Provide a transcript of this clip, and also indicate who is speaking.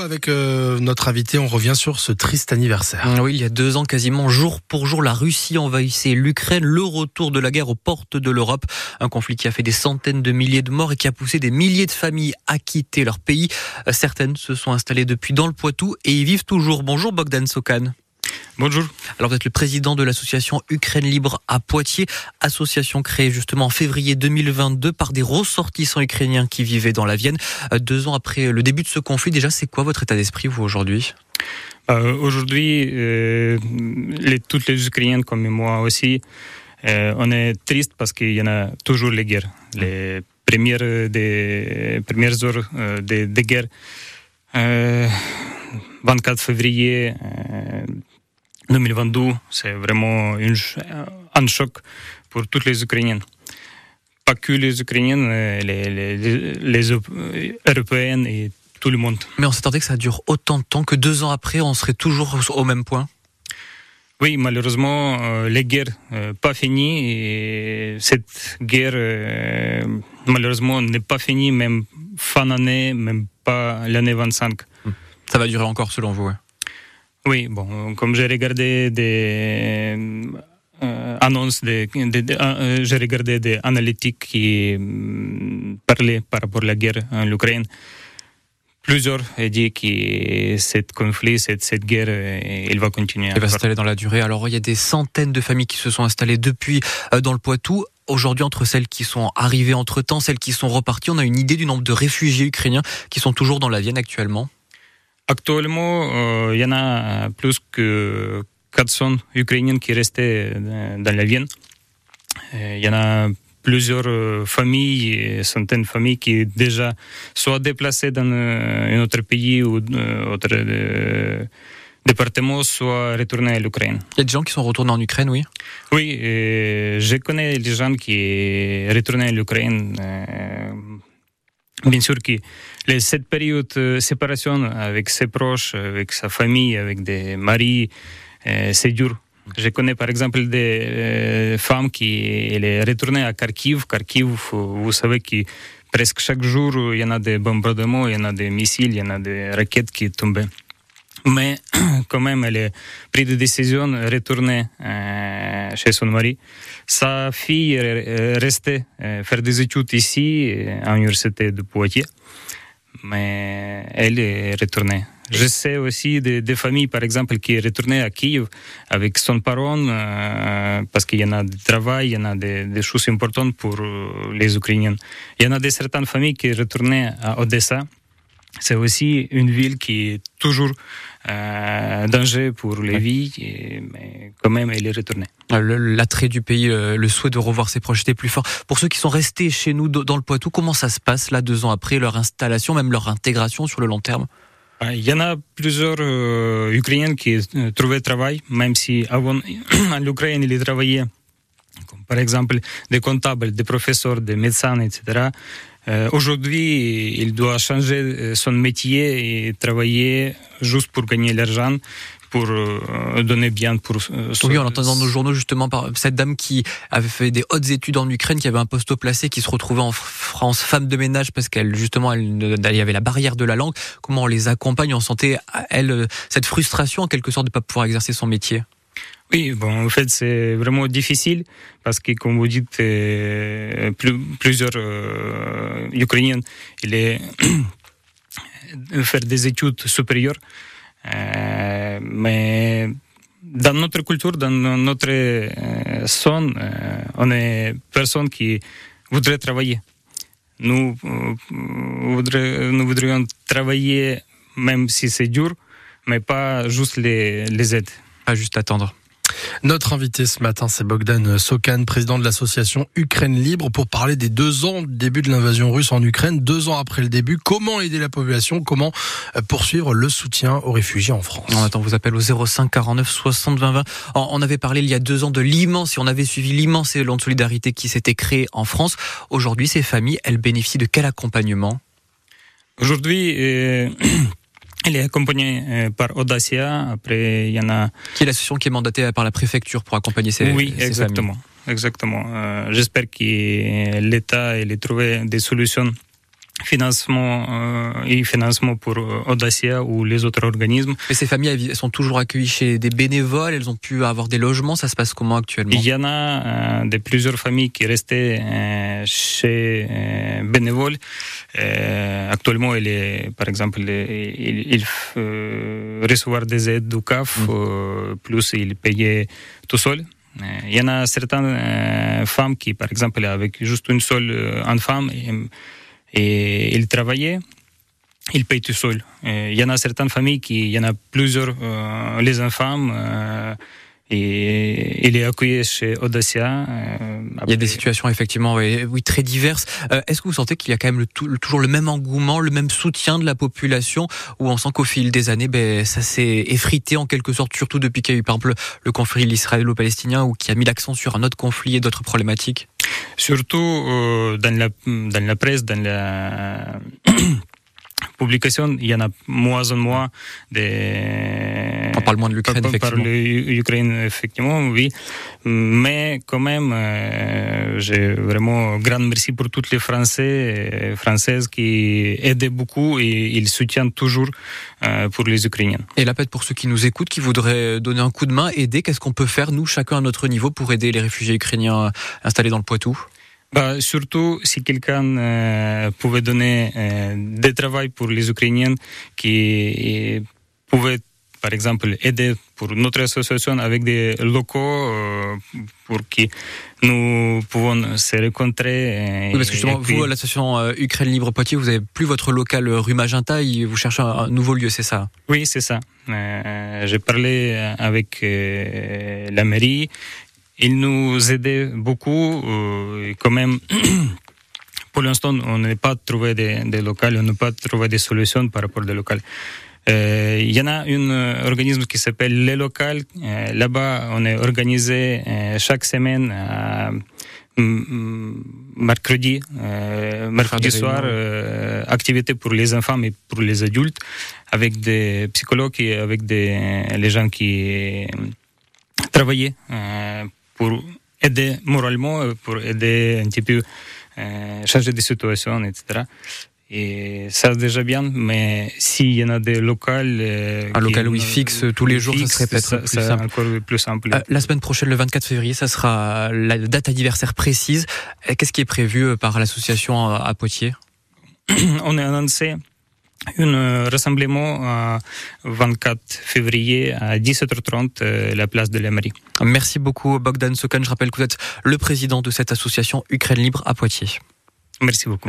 Speaker 1: avec euh, notre invité, on revient sur ce triste anniversaire.
Speaker 2: Oui, il y a deux ans, quasiment jour pour jour, la Russie envahissait l'Ukraine, le retour de la guerre aux portes de l'Europe. Un conflit qui a fait des centaines de milliers de morts et qui a poussé des milliers de familles à quitter leur pays. Certaines se sont installées depuis dans le Poitou et y vivent toujours. Bonjour Bogdan Sokan.
Speaker 3: Bonjour.
Speaker 2: Alors vous êtes le président de l'association Ukraine Libre à Poitiers, association créée justement en février 2022 par des ressortissants ukrainiens qui vivaient dans la Vienne. Euh, deux ans après le début de ce conflit, déjà c'est quoi votre état d'esprit vous aujourd'hui?
Speaker 3: Euh, Aujourd'hui, euh, les, toutes les Ukrainiens comme moi aussi, euh, on est triste parce qu'il y en a toujours les guerres. Les premières, des, premières heures euh, de, de guerre. 24 février 2022, c'est vraiment une, un choc pour toutes les Ukrainiens. Pas que les Ukrainiens, les, les, les Européennes et tout le monde.
Speaker 2: Mais on s'attendait que ça dure autant de temps que deux ans après, on serait toujours au même point?
Speaker 3: Oui, malheureusement, euh, les guerres euh, pas finies et cette guerre euh, malheureusement n'est pas finie même fin d'année, même pas l'année 25.
Speaker 2: Ça va durer encore selon vous. Ouais.
Speaker 3: Oui, bon, comme j'ai regardé des euh, annonces, des euh, j'ai regardé des analytiques qui euh, parlaient par rapport à la guerre en Ukraine. Plusieurs ont dit que cette conflit, cette, cette guerre, il va continuer.
Speaker 2: Il va s'installer dans la durée. Alors, il y a des centaines de familles qui se sont installées depuis dans le Poitou. Aujourd'hui, entre celles qui sont arrivées entre-temps, celles qui sont reparties, on a une idée du nombre de réfugiés ukrainiens qui sont toujours dans la Vienne actuellement
Speaker 3: Actuellement, il y en a plus que 400 Ukrainiens qui restaient dans la Vienne. Il y en a plusieurs familles, centaines de familles qui déjà soit déplacées dans un autre pays ou autre département, soit retournées à l'Ukraine.
Speaker 2: Il y a des gens qui sont retournés en Ukraine, oui
Speaker 3: Oui, je connais des gens qui sont retournés à l'Ukraine. Bien sûr que cette période de séparation avec ses proches, avec sa famille, avec des maris, euh, c'est dur. Je connais par exemple des euh, femmes qui elle est à Kharkiv. Kharkiv, vous savez que presque chaque jour, il y en a des bombardements, il y en a des missiles, il y en a des raquettes qui tombent. Mais quand même, elle a pris des décisions retourner euh, chez son mari. Sa fille est restée euh, faire des études ici, à l'université de Poitiers, mais elle est retournée. Je sais aussi des, familles, par exemple, qui est retournées à Kiev avec son parent, euh, parce qu'il y en a du travail, il y en a des, des choses importantes pour les Ukrainiens. Il y en a des certaines familles qui sont retournées à Odessa, c'est aussi une ville qui est toujours euh, danger pour les vies, et, mais quand même, elle est retournée.
Speaker 2: L'attrait du pays, le, le, souhait de revoir ses proches était plus fort. Pour ceux qui sont restés chez nous dans le Poitou, comment ça se passe là, deux ans après, leur installation, même leur intégration sur le long terme?
Speaker 3: Il y en a plusieurs euh, Ukrainiens qui euh, trouvaient travail, même si avant, en Ukraine, ils travaillaient, comme par exemple des comptables, des professeurs, des médecins, etc. Euh, Aujourd'hui, il doit changer son métier et travailler juste pour gagner l'argent pour euh, donner bien pour. Euh,
Speaker 2: oui, on entend dans nos journaux justement par cette dame qui avait fait des hautes études en Ukraine, qui avait un poste placé, qui se retrouvait en France femme de ménage parce qu'elle justement elle, y avait la barrière de la langue. Comment on les accompagne On sentait elle cette frustration en quelque sorte de pas pouvoir exercer son métier?
Speaker 3: Oui, bon, en fait, c'est vraiment difficile parce que, comme vous dites, euh, plus, plusieurs euh, Ukrainiens, il est faire des études supérieures, euh, mais dans notre culture, dans notre euh, son, euh, on est personne qui voudrait travailler. Nous, voudrait, nous voudrions travailler, même si c'est dur, mais pas juste les, les aides.
Speaker 2: Pas juste attendre.
Speaker 1: Notre invité ce matin, c'est Bogdan Sokan, président de l'association Ukraine Libre, pour parler des deux ans du début de l'invasion russe en Ukraine, deux ans après le début. Comment aider la population? Comment poursuivre le soutien aux réfugiés en France?
Speaker 2: On attend vos appels au 05 49 60 20 20. On avait parlé il y a deux ans de l'immense, et on avait suivi l'immense élan de solidarité qui s'était créé en France. Aujourd'hui, ces familles, elles bénéficient de quel accompagnement?
Speaker 3: Aujourd'hui, euh... Elle est accompagnée euh, par Audacia. Après, il y en a.
Speaker 2: Qui est l'association qui est mandatée par la préfecture pour accompagner ces.
Speaker 3: Oui,
Speaker 2: ces
Speaker 3: exactement,
Speaker 2: familles.
Speaker 3: exactement. Euh, J'espère que l'État ait trouvé des solutions financement euh, et financement pour euh, Audacia ou les autres organismes.
Speaker 2: Et ces familles elles sont toujours accueillies chez des bénévoles, elles ont pu avoir des logements, ça se passe comment actuellement?
Speaker 3: Il y en a euh, de plusieurs familles qui restaient euh, chez bénévoles. Actuellement, il est, par exemple, il, il recevoir des aides du CAF, mm. plus il payait tout seul. Il y en a certaines femmes qui, par exemple, avec juste une seule enfant, et, il travaillait, il paye tout seul. Il y en a certaines familles qui, il y en a plusieurs, euh, les enfants, euh, et il est accueilli chez Audacia.
Speaker 2: Euh, il y a des situations effectivement oui, oui très diverses. Euh, Est-ce que vous sentez qu'il y a quand même le, tout, le, toujours le même engouement, le même soutien de la population, ou on sent qu'au fil des années, ben, ça s'est effrité en quelque sorte, surtout depuis qu'il y a eu par exemple le conflit israélo-palestinien, ou qui a mis l'accent sur un autre conflit et d'autres problématiques?
Speaker 3: Surtout euh, dans, la, dans la presse, dans la publication, il y en a moins en moins des...
Speaker 2: On parle moins de l'Ukraine, effectivement.
Speaker 3: Par l'Ukraine, effectivement, oui. Mais quand même, euh, j'ai vraiment grand merci pour tous les Français et Françaises qui aident beaucoup et ils soutiennent toujours euh, pour les Ukrainiens.
Speaker 2: Et là, peut-être pour ceux qui nous écoutent, qui voudraient donner un coup de main, aider, qu'est-ce qu'on peut faire, nous, chacun à notre niveau, pour aider les réfugiés ukrainiens installés dans le Poitou?
Speaker 3: Bah, surtout si quelqu'un euh, pouvait donner euh, des travail pour les Ukrainiens qui pouvaient par exemple aider pour notre association avec des locaux euh, pour que nous pouvons se rencontrer.
Speaker 2: Oui, parce que justement, puis... vous, l'association euh, Ukraine Libre Poitiers, vous avez plus votre local rue Magenta, vous cherchez un, nouveau lieu, c'est ça?
Speaker 3: Oui, c'est ça. Euh, J'ai parlé avec la mairie il nous aidait beaucoup. Euh, quand même, pour l'instant, on n'a pas trouvé des, des locales, on n'a pas trouvé des solutions par rapport aux locales. Euh, il y en a un organisme qui s'appelle Les Locales. Euh, Là-bas, on est organisé euh, chaque semaine mercredi, mercredi soir, activité pour les enfants et pour les adultes, avec des psychologues et avec des, les gens qui travaillaient pour aider moralement, pour aider un petit peu euh, changer de situation, etc. Et ça déjà bien, mais s'il y en a des locales... Euh,
Speaker 2: un local où ils fixent tous les jours,
Speaker 3: fixe,
Speaker 2: ça serait peut-être plus simple.
Speaker 3: encore plus simple.
Speaker 2: Euh, la semaine prochaine, le 24 février, ça sera la date anniversaire précise. Qu'est-ce qui est prévu par l'association à Poitiers?
Speaker 3: On est annoncé un rassemblement à 24 février à 17h30 la place de la mairie.
Speaker 2: Merci beaucoup Bogdan Sokan. Je rappelle que vous êtes le président de cette association Ukraine Libre à Poitiers.
Speaker 3: Merci beaucoup. Merci.